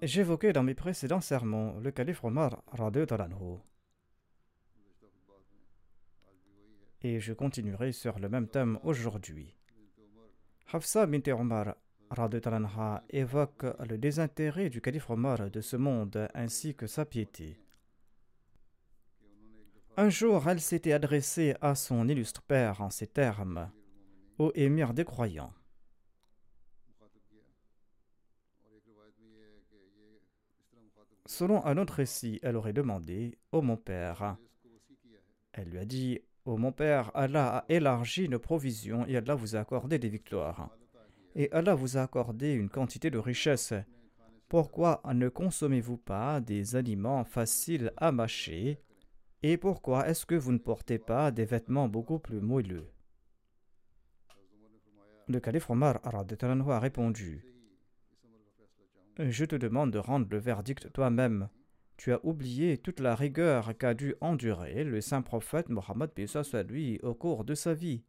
J'évoquais dans mes précédents sermons le calife Omar. Et je continuerai sur le même thème aujourd'hui. Hafsa bint Omar évoque le désintérêt du calife Omar de ce monde ainsi que sa piété. Un jour, elle s'était adressée à son illustre père en ces termes Ô émir des croyants, Selon un autre récit, elle aurait demandé Ô mon père. Elle lui a dit Ô mon père, Allah a élargi nos provisions et Allah vous a accordé des victoires. Et Allah vous a accordé une quantité de richesses. Pourquoi ne consommez-vous pas des aliments faciles à mâcher? Et pourquoi est-ce que vous ne portez pas des vêtements beaucoup plus moelleux? Le calife Omar a répondu je te demande de rendre le verdict toi-même. Tu as oublié toute la rigueur qu'a dû endurer le saint prophète Mohammed soit lui au cours de sa vie.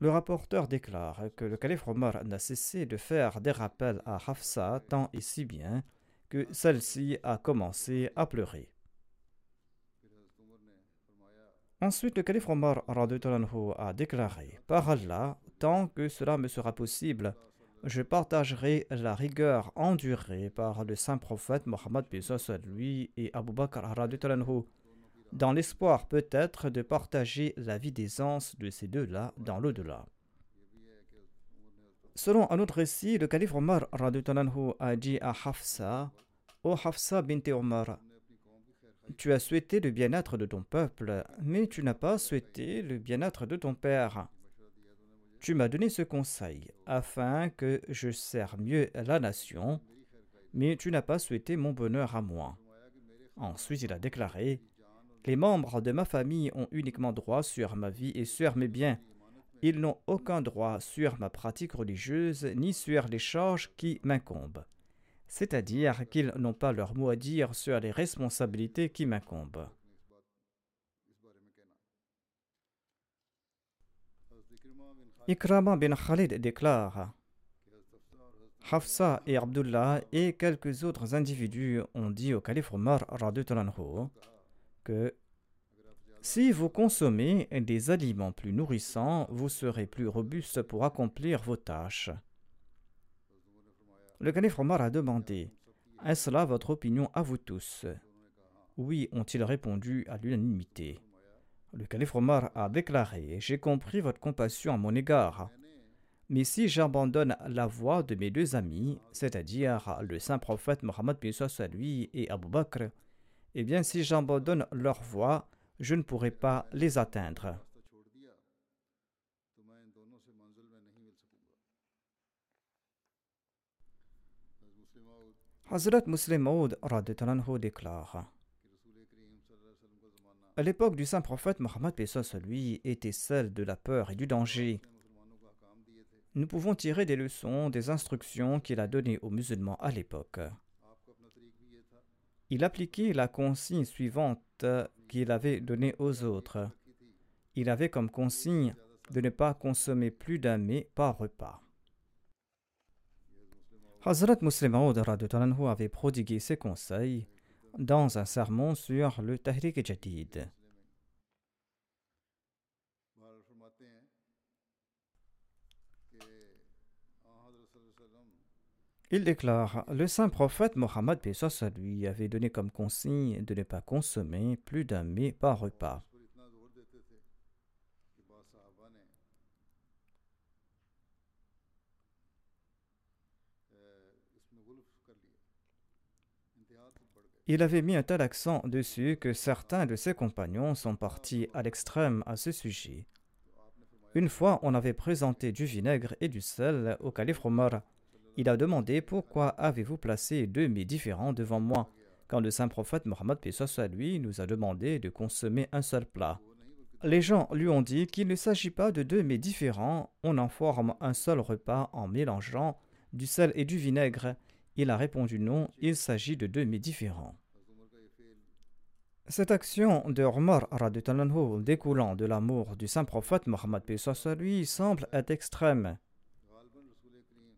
Le rapporteur déclare que le calife Omar n'a cessé de faire des rappels à Hafsa tant et si bien que celle-ci a commencé à pleurer. Ensuite, le calife Omar a déclaré Par Allah, tant que cela me sera possible, je partagerai la rigueur endurée par le saint prophète Mohammed lui et Abu Bakr dans l'espoir peut-être de partager la vie d'aisance de ces deux-là dans l'au-delà. Selon un autre récit, le calife Omar a dit à Hafsa Ô Hafsa bint Omar, tu as souhaité le bien-être de ton peuple, mais tu n'as pas souhaité le bien-être de ton père. Tu m'as donné ce conseil afin que je sers mieux la nation, mais tu n'as pas souhaité mon bonheur à moi. Ensuite, il a déclaré Les membres de ma famille ont uniquement droit sur ma vie et sur mes biens. Ils n'ont aucun droit sur ma pratique religieuse ni sur les charges qui m'incombent. C'est-à-dire qu'ils n'ont pas leur mot à dire sur les responsabilités qui m'incombent. Ikrama bin Khalid déclare Hafsa et Abdullah et quelques autres individus ont dit au calife Omar que si vous consommez des aliments plus nourrissants, vous serez plus robuste pour accomplir vos tâches. Le calife Omar a demandé Est-ce là votre opinion à vous tous? Oui, ont-ils répondu à l'unanimité. Le calife Omar a déclaré J'ai compris votre compassion à mon égard. Mais si j'abandonne la voie de mes deux amis, c'est-à-dire le saint prophète Mohammed lui et Abu Bakr, eh bien si j'abandonne leur voie, je ne pourrai pas les atteindre. Hazrat Muslim déclare L'époque du saint prophète Mohammed lui était celle de la peur et du danger. Nous pouvons tirer des leçons des instructions qu'il a données aux musulmans à l'époque. il appliquait la consigne suivante qu'il avait donnée aux autres. Il avait comme consigne de ne pas consommer plus d'un mets par repas. Hazrat Muslim Maud avait prodigué ses conseils dans un sermon sur le Tahrik Jadid. Il déclare Le saint prophète Mohammed lui avait donné comme consigne de ne pas consommer plus d'un mets par repas. Il avait mis un tel accent dessus que certains de ses compagnons sont partis à l'extrême à ce sujet. Une fois, on avait présenté du vinaigre et du sel au calife Omar. Il a demandé Pourquoi avez-vous placé deux mets différents devant moi quand le saint prophète Mohammed à lui nous a demandé de consommer un seul plat. Les gens lui ont dit qu'il ne s'agit pas de deux mets différents, on en forme un seul repas en mélangeant du sel et du vinaigre. Il a répondu non, il s'agit de deux mets différents. Cette action de Omar découlant de l'amour du saint prophète Mohammed lui semble être extrême.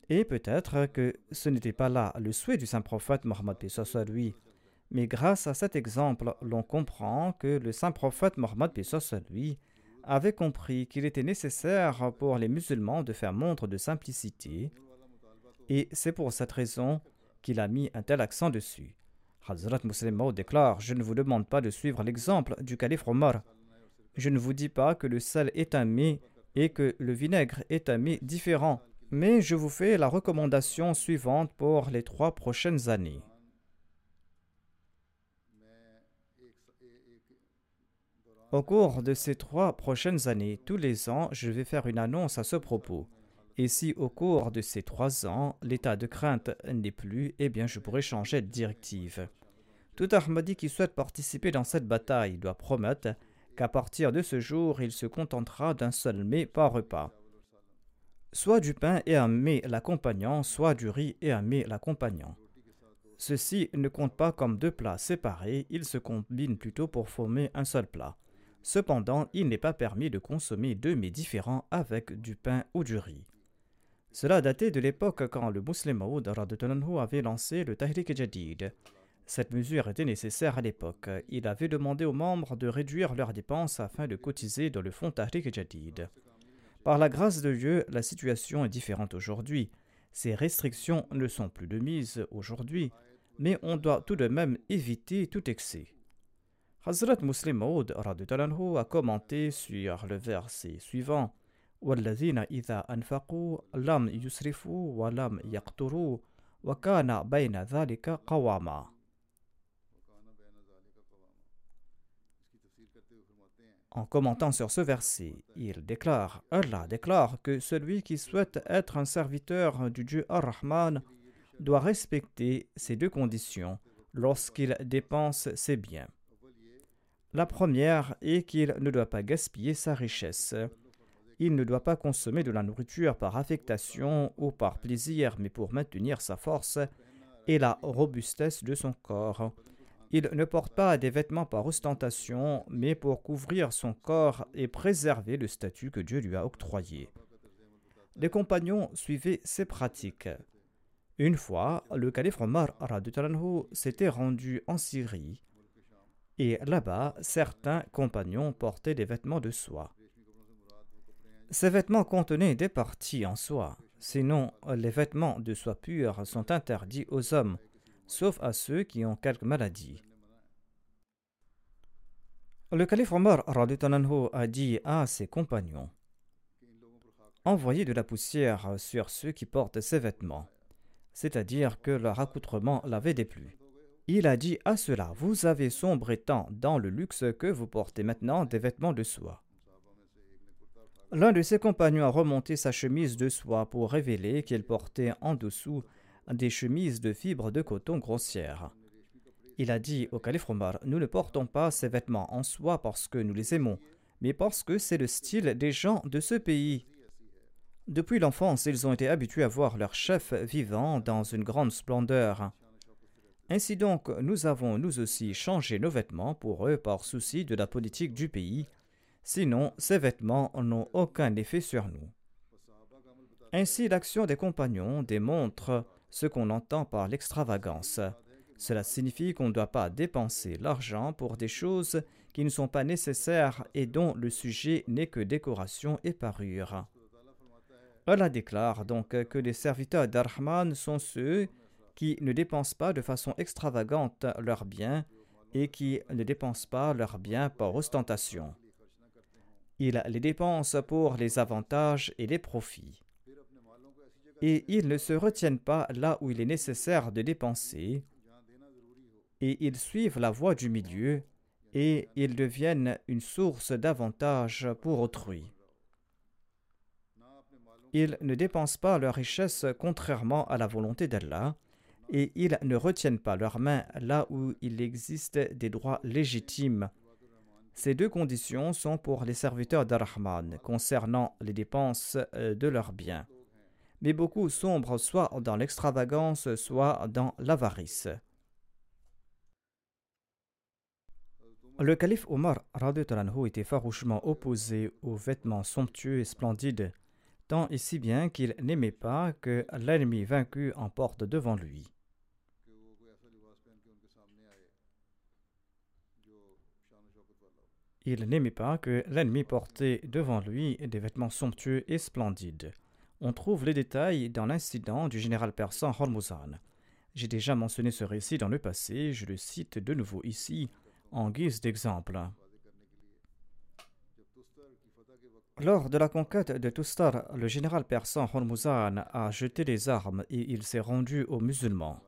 Et peut-être que ce n'était pas là le souhait du saint prophète Mohammed lui. Mais grâce à cet exemple, l'on comprend que le saint prophète Mohammed lui avait compris qu'il était nécessaire pour les musulmans de faire montre de simplicité. Et c'est pour cette raison qu'il a mis un tel accent dessus. Hazrat Muslim Maud déclare Je ne vous demande pas de suivre l'exemple du calife Omar. Je ne vous dis pas que le sel est un mets et que le vinaigre est un mets différent, mais je vous fais la recommandation suivante pour les trois prochaines années. Au cours de ces trois prochaines années, tous les ans, je vais faire une annonce à ce propos. Et si au cours de ces trois ans, l'état de crainte n'est plus, eh bien je pourrai changer de directive. Tout Ahmadi qui souhaite participer dans cette bataille doit promettre qu'à partir de ce jour, il se contentera d'un seul mets par repas. Soit du pain et un mets l'accompagnant, soit du riz et un mets l'accompagnant. Ceci ne compte pas comme deux plats séparés, ils se combinent plutôt pour former un seul plat. Cependant, il n'est pas permis de consommer deux mets différents avec du pain ou du riz. Cela datait de l'époque quand le Muslim Maud avait lancé le Tahrik Jadid. Cette mesure était nécessaire à l'époque. Il avait demandé aux membres de réduire leurs dépenses afin de cotiser dans le fonds Tahrik Jadid. Par la grâce de Dieu, la situation est différente aujourd'hui. Ces restrictions ne sont plus de mise aujourd'hui, mais on doit tout de même éviter tout excès. Hazrat Muslim Maud a commenté sur le verset suivant. والذين إذا أنفقوا لم يسرفوا ولم يقتروا وكان بين ذلك قواما En commentant sur ce verset, il déclare, Allah déclare que celui qui souhaite être un serviteur du Dieu Ar-Rahman doit respecter ces deux conditions lorsqu'il dépense ses biens. La première est qu'il ne doit pas gaspiller sa richesse. Il ne doit pas consommer de la nourriture par affectation ou par plaisir, mais pour maintenir sa force et la robustesse de son corps. Il ne porte pas des vêtements par ostentation, mais pour couvrir son corps et préserver le statut que Dieu lui a octroyé. Les compagnons suivaient ces pratiques. Une fois, le calife Omar s'était rendu en Syrie, et là-bas, certains compagnons portaient des vêtements de soie. Ces vêtements contenaient des parties en soie. Sinon, les vêtements de soie pure sont interdits aux hommes, sauf à ceux qui ont quelque maladie. Le calife Omar a dit à ses compagnons Envoyez de la poussière sur ceux qui portent ces vêtements, c'est-à-dire que leur accoutrement l'avait déplu. Il a dit à cela Vous avez sombré tant dans le luxe que vous portez maintenant des vêtements de soie. L'un de ses compagnons a remonté sa chemise de soie pour révéler qu'il portait en dessous des chemises de fibres de coton grossières. Il a dit au calife Omar Nous ne portons pas ces vêtements en soie parce que nous les aimons, mais parce que c'est le style des gens de ce pays. Depuis l'enfance, ils ont été habitués à voir leur chef vivant dans une grande splendeur. Ainsi donc, nous avons nous aussi changé nos vêtements pour eux par souci de la politique du pays, sinon ces vêtements n'ont aucun effet sur nous. Ainsi, l'action des compagnons démontre ce qu'on entend par l'extravagance. Cela signifie qu'on ne doit pas dépenser l'argent pour des choses qui ne sont pas nécessaires et dont le sujet n'est que décoration et parure. Allah déclare donc que les serviteurs d'Arhman sont ceux qui ne dépensent pas de façon extravagante leurs biens et qui ne dépensent pas leurs biens par ostentation. Ils les dépensent pour les avantages et les profits. Et ils ne se retiennent pas là où il est nécessaire de dépenser, et ils suivent la voie du milieu, et ils deviennent une source d'avantages pour autrui. Ils ne dépensent pas leur richesse contrairement à la volonté d'Allah, et ils ne retiennent pas leurs mains là où il existe des droits légitimes. Ces deux conditions sont pour les serviteurs d'Ar-Rahman concernant les dépenses euh, de leurs biens. Mais beaucoup sombrent soit dans l'extravagance, soit dans l'avarice. Le calife Omar était farouchement opposé aux vêtements somptueux et splendides, tant et si bien qu'il n'aimait pas que l'ennemi vaincu emporte devant lui. Il n'aimait pas que l'ennemi portait devant lui des vêtements somptueux et splendides. On trouve les détails dans l'incident du général persan Hormuzan. J'ai déjà mentionné ce récit dans le passé, je le cite de nouveau ici en guise d'exemple. Lors de la conquête de Tustar, le général persan Hormuzan a jeté les armes et il s'est rendu aux musulmans.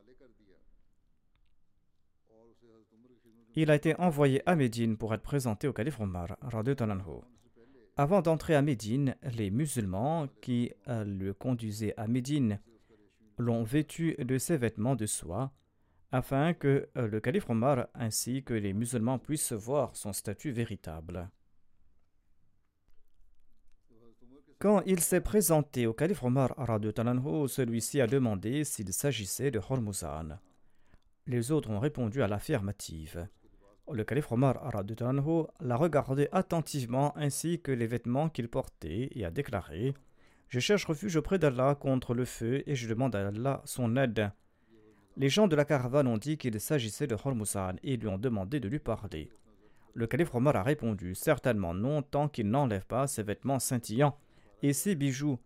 Il a été envoyé à Médine pour être présenté au calife Omar. Avant d'entrer à Médine, les musulmans qui euh, le conduisaient à Médine l'ont vêtu de ses vêtements de soie, afin que euh, le calife Omar ainsi que les musulmans puissent voir son statut véritable. Quand il s'est présenté au calife Omar, celui-ci a demandé s'il s'agissait de Hormuzan. Les autres ont répondu à l'affirmative. Le calife Omar l'a regardé attentivement ainsi que les vêtements qu'il portait et a déclaré Je cherche refuge auprès d'Allah contre le feu et je demande à Allah son aide. Les gens de la caravane ont dit qu'il s'agissait de Hormuzan et lui ont demandé de lui parler. Le calife Omar a répondu Certainement non, tant qu'il n'enlève pas ses vêtements scintillants et ses bijoux.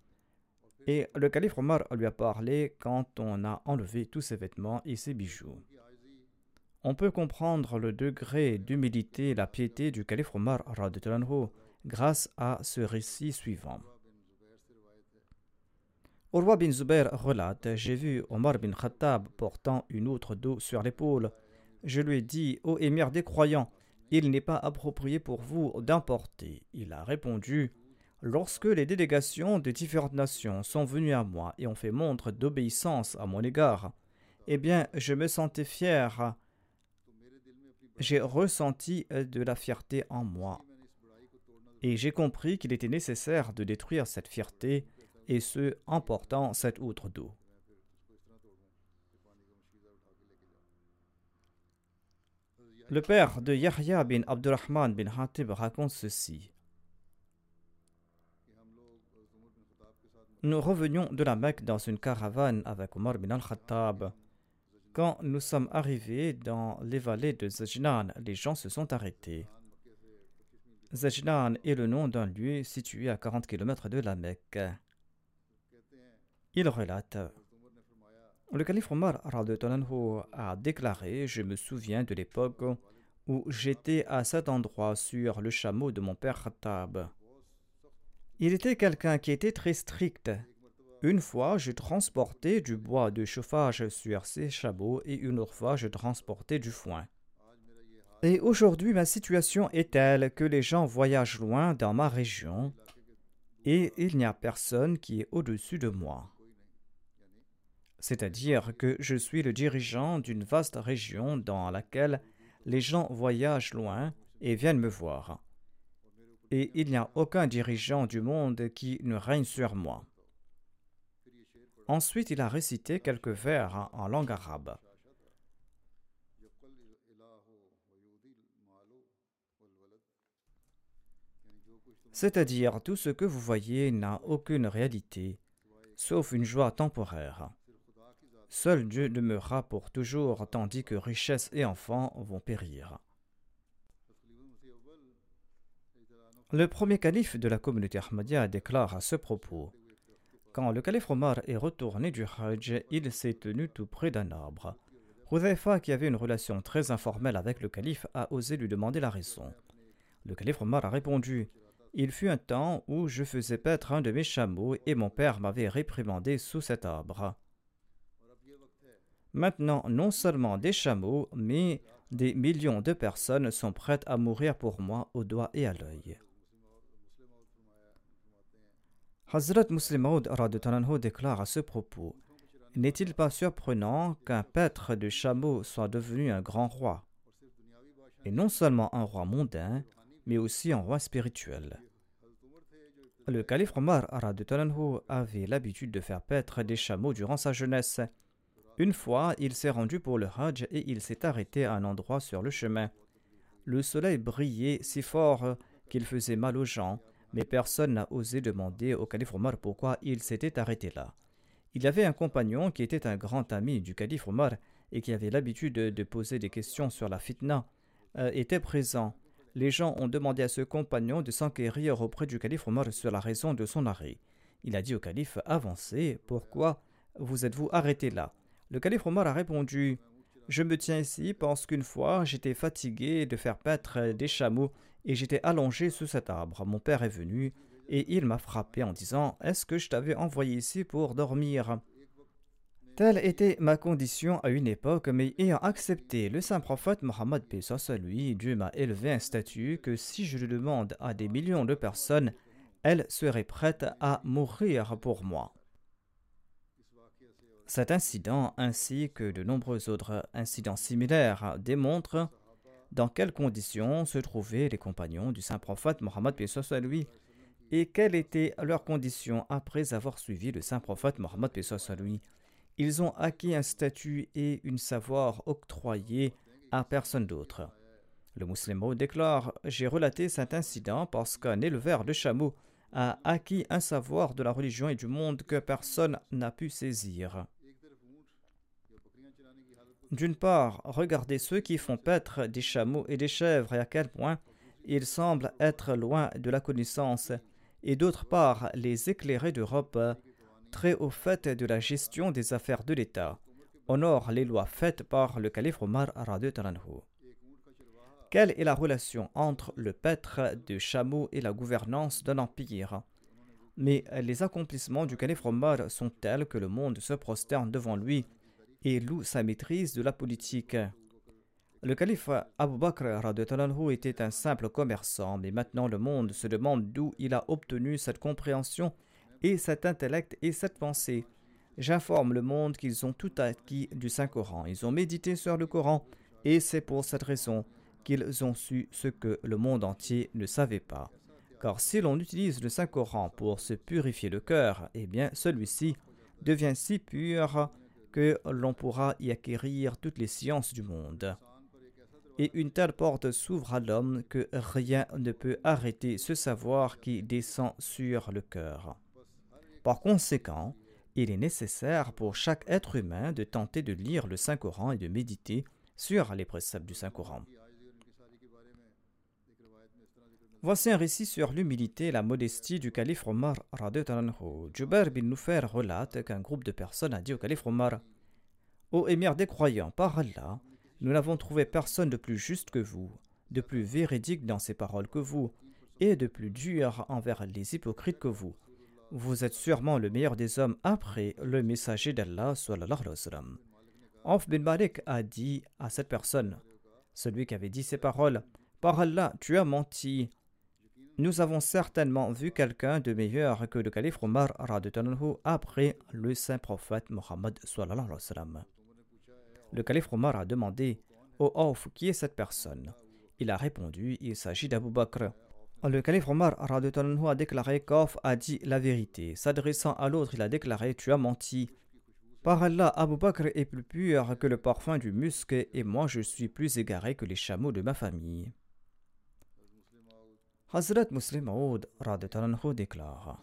Et le calife Omar lui a parlé quand on a enlevé tous ses vêtements et ses bijoux. On peut comprendre le degré d'humilité et la piété du calife Omar grâce à ce récit suivant. Urwa bin Zubair relate J'ai vu Omar bin Khattab portant une outre d'eau sur l'épaule. Je lui ai dit Ô émir des croyants, il n'est pas approprié pour vous d'importer. Il a répondu Lorsque les délégations de différentes nations sont venues à moi et ont fait montre d'obéissance à mon égard, eh bien, je me sentais fier j'ai ressenti euh, de la fierté en moi. Et j'ai compris qu'il était nécessaire de détruire cette fierté, et ce, en portant cette outre d'eau. Le père de Yahya bin Abdurrahman bin Hatib raconte ceci. Nous revenions de la Mecque dans une caravane avec Omar bin al-Khattab. Quand nous sommes arrivés dans les vallées de Zajnan, les gens se sont arrêtés. Zajnan est le nom d'un lieu situé à 40 km de la Mecque. Il relate Le calife Omar a déclaré Je me souviens de l'époque où j'étais à cet endroit sur le chameau de mon père Khattab. Il était quelqu'un qui était très strict une fois, je transportais du bois de chauffage sur ces chameaux et une autre fois, je transportais du foin. Et aujourd'hui, ma situation est telle que les gens voyagent loin dans ma région et il n'y a personne qui est au-dessus de moi. C'est-à-dire que je suis le dirigeant d'une vaste région dans laquelle les gens voyagent loin et viennent me voir. Et il n'y a aucun dirigeant du monde qui ne règne sur moi. Ensuite, il a récité quelques vers en langue arabe. C'est-à-dire, tout ce que vous voyez n'a aucune réalité, sauf une joie temporaire. Seul Dieu demeurera pour toujours, tandis que richesse et enfants vont périr. Le premier calife de la communauté Ahmadiyya déclare à ce propos Quand le calife Omar est retourné du Hajj, il s'est tenu tout près d'un arbre. Hudhaifa, qui avait une relation très informelle avec le calife, a osé lui demander la raison. Le calife Omar a répondu Il fut un temps où je faisais paître un de mes chameaux et mon père m'avait réprimandé sous cet arbre. Maintenant, non seulement des chameaux, mais des millions de personnes sont prêtes à mourir pour moi au doigt et à l'œil. Hazrat Muslim Maud déclare à ce propos N'est-il pas surprenant qu'un pêtre de chameau soit devenu un grand roi? Et non seulement un roi mondain, mais aussi un roi spirituel. Le calife Omar avait l'habitude de faire paître des chameaux durant sa jeunesse. Une fois, il s'est rendu pour le Hajj et il s'est arrêté à un endroit sur le chemin. Le soleil brillait si fort qu'il faisait mal aux gens mais personne n'a osé demander au calife Omar pourquoi il s'était arrêté là. Il avait un compagnon qui était un grand ami du calife Omar et qui avait l'habitude de poser des questions sur la fitna, euh, était présent. Les gens ont demandé à ce compagnon de s'enquérir auprès du calife Omar sur la raison de son arrêt. Il a dit au calife Avancez, pourquoi vous êtes-vous arrêté là? Le calife Omar a répondu Je me tiens ici parce qu'une fois j'étais fatigué de faire paître des chameaux et j'étais allongé sous cet arbre. Mon père est venu et il m'a frappé en disant Est-ce que je t'avais envoyé ici pour dormir? Telle était ma condition à une époque, mais ayant accepté le saint prophète Mohammed à lui, Dieu m'a élevé un statut que si je le demande à des millions de personnes, elles seraient prêtes à mourir pour moi. Cet incident, ainsi que de nombreux autres incidents similaires, démontrent dans quelles conditions se trouvaient les compagnons du saint prophète Mohammed lui et quelles étaient leurs conditions après avoir suivi le saint prophète Mohammed lui. Ils ont acquis un statut et une savoir octroyés à personne d'autre. Le musulman déclare J'ai relaté cet incident parce qu'un éleveur de chameaux a acquis un savoir de la religion et du monde que personne n'a pu saisir. D'une part, regardez ceux qui font paître des chameaux et des chèvres et à quel point ils semblent être loin de la connaissance, et d'autre part, les éclairés d'Europe, très au fait de la gestion des affaires de l'État, honorent les lois faites par le calife Omar Talanhu. Quelle est la relation entre le paître de chameaux et la gouvernance d'un empire? Mais les accomplissements du calife Omar sont tels que le monde se prosterne devant lui et loue sa maîtrise de la politique. Le calife Abu Bakr était un simple commerçant, mais maintenant le monde se demande d'où il a obtenu cette compréhension et cet intellect et cette pensée. J'informe le monde qu'ils ont tout acquis du Saint-Coran. Ils ont médité sur le Coran et c'est pour cette raison qu'ils ont su ce que le monde entier ne savait pas. Car si l'on utilise le Saint-Coran pour se purifier le cœur, eh bien celui-ci devient si pur que l'on pourra y acquérir toutes les sciences du monde. Et une telle porte s'ouvre à l'homme que rien ne peut arrêter ce savoir qui descend sur le cœur. Par conséquent, il est nécessaire pour chaque être humain de tenter de lire le Saint-Coran et de méditer sur les préceptes du Saint-Coran. Voici un récit sur l'humilité et la modestie du calife Omar. Jubair bin Nufair relate qu'un groupe de personnes a dit au calife Omar Ô émir des croyants, par Allah, nous n'avons trouvé personne de plus juste que vous, de plus véridique dans ses paroles que vous, et de plus dur envers les hypocrites que vous. Vous êtes sûrement le meilleur des hommes après le messager d'Allah. Auf bin Malik a dit à cette personne, celui qui avait dit ces paroles, Par Allah, tu as menti. Nous avons certainement vu quelqu'un de meilleur que le calife Omar après le saint prophète Mohammed. Le calife Omar a demandé Ô oh, qui est cette personne? Il a répondu Il s'agit d'Abu Bakr. Le calife Omar a déclaré qu'Auf a dit la vérité. S'adressant à l'autre, il a déclaré Tu as menti. Par Allah, Abu Bakr est plus pur que le parfum du musc et moi je suis plus égaré que les chameaux de ma famille. Hazrat Muslim Maud déclare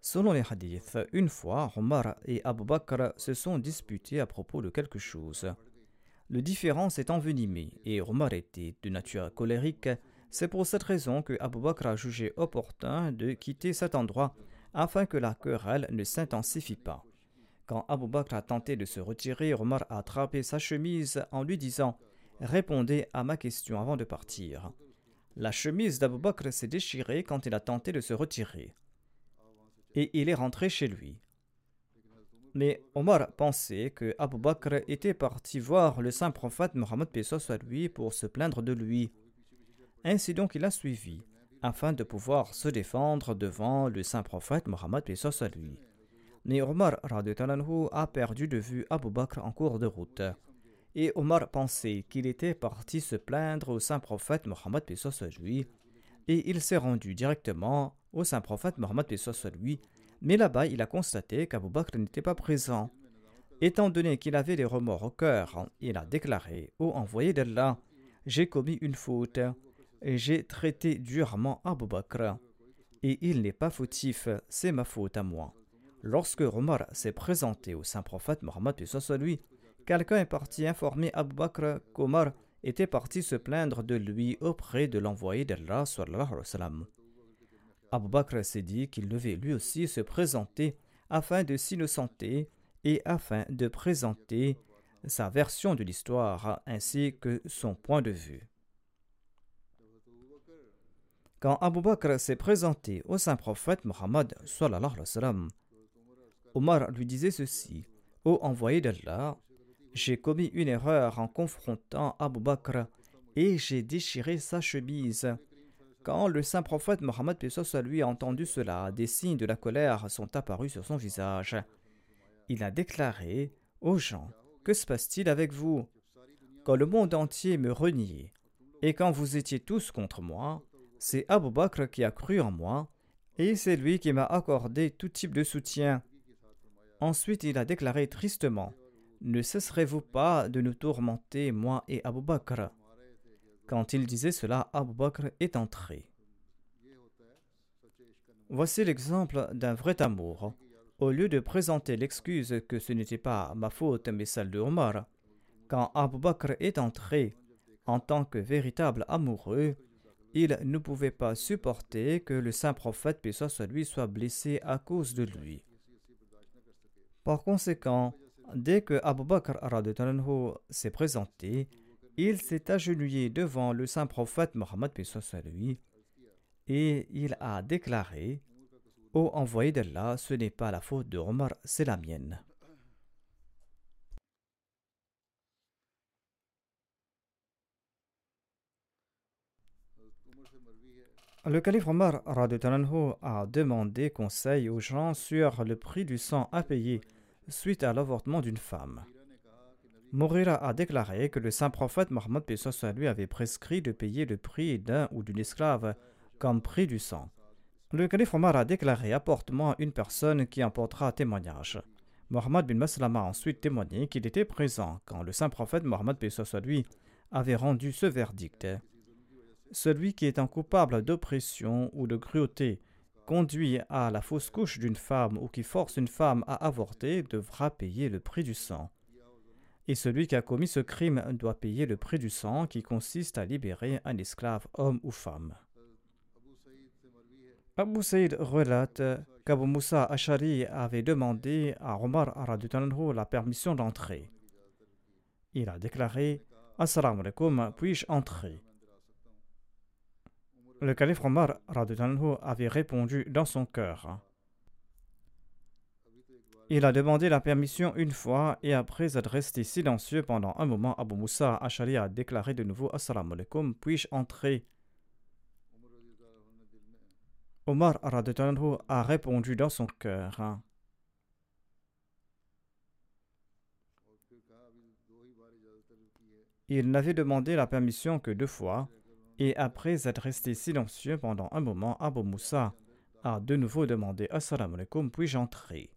Selon les hadiths, une fois, Omar et Abu Bakr se sont disputés à propos de quelque chose. Le différend s'est envenimé et Omar était de nature colérique. C'est pour cette raison que Abu Bakr a jugé opportun de quitter cet endroit afin que la querelle ne s'intensifie pas. Quand Abu Bakr a tenté de se retirer, Omar a attrapé sa chemise en lui disant Répondez à ma question avant de partir. La chemise d'Abu Bakr s'est déchirée quand il a tenté de se retirer. Et il est rentré chez lui. Mais Omar pensait que Abu Bakr était parti voir le saint prophète Mohammed à lui pour se plaindre de lui. Ainsi donc il a suivi, afin de pouvoir se défendre devant le saint prophète Mohammed à lui. Mais Omar a perdu de vue Abu Bakr en cours de route. Et Omar pensait qu'il était parti se plaindre au saint prophète Mohammed lui, et il s'est rendu directement au saint prophète Mohammed lui, mais là-bas il a constaté qu'Abu Bakr n'était pas présent. Étant donné qu'il avait des remords au cœur, il a déclaré Ô envoyé d'Allah, j'ai commis une faute, et j'ai traité durement Abu Bakr, et il n'est pas fautif, c'est ma faute à moi. Lorsque Omar s'est présenté au saint prophète Mohammed lui, quelqu'un est parti informer Abu Bakr qu'Omar était parti se plaindre de lui auprès de l'envoyé d'Allah. Abu Bakr s'est dit qu'il devait lui aussi se présenter afin de s'innocenter et afin de présenter sa version de l'histoire ainsi que son point de vue. Quand Abu Bakr s'est présenté au saint prophète Mohammed, Omar lui disait ceci Ô envoyé d'Allah, j'ai commis une erreur en confrontant Abu Bakr et j'ai déchiré sa chemise. Quand le saint prophète Mohammed lui a entendu cela, des signes de la colère sont apparus sur son visage. Il a déclaré aux gens Que se passe-t-il avec vous? Quand le monde entier me reniait et quand vous étiez tous contre moi, c'est Abu Bakr qui a cru en moi et c'est lui qui m'a accordé tout type de soutien. Ensuite, il a déclaré tristement Ne cesserez-vous pas de nous tourmenter, moi et Abu Bakr? Quand il disait cela, Abu Bakr est entré. Voici l'exemple d'un vrai amour. Au lieu de présenter l'excuse que ce n'était pas ma faute mais celle de Omar, quand Abu Bakr est entré en tant que véritable amoureux, il ne pouvait pas supporter que le saint prophète, soit lui, soit blessé à cause de lui. Par conséquent, dès que Abu Bakr s'est présenté, il s'est agenouillé devant le saint prophète Mohammed et il a déclaré Ô envoyé d'Allah, ce n'est pas la faute de Omar, c'est la mienne. Le calife Omar a demandé conseil aux gens sur le prix du sang à payer suite à l'avortement d'une femme. Mourira a déclaré que le saint prophète Mohammed lui avait prescrit de payer le prix d'un ou d'une esclave comme prix du sang. Le calife Omar a déclaré Apporte-moi une personne qui apportera témoignage. Mohammed bin Maslama a ensuite témoigné qu'il était présent quand le saint prophète Mohammed lui avait rendu ce verdict. Celui qui est un coupable d'oppression ou de cruauté conduit à la fausse couche d'une femme ou qui force une femme à avorter devra payer le prix du sang. Et celui qui a commis ce crime doit payer le prix du sang qui consiste à libérer un esclave homme ou femme. Abu Saïd relate qu'Abu Moussa Ashari avait demandé à Omar la permission d'entrer. Il a déclaré Assalamu alaikum, puis-je entrer? Le calife Omar avait répondu dans son cœur. Il a demandé la permission une fois et après être resté silencieux pendant un moment, Abu Moussa Ashari a déclaré de nouveau Assalamu alaikum, puis-je entrer? Omar a répondu dans son cœur. Il n'avait demandé la permission que deux fois et après être resté silencieux pendant un moment, Abu Moussa a de nouveau demandé Assalamu alaikum, puis-je entrer?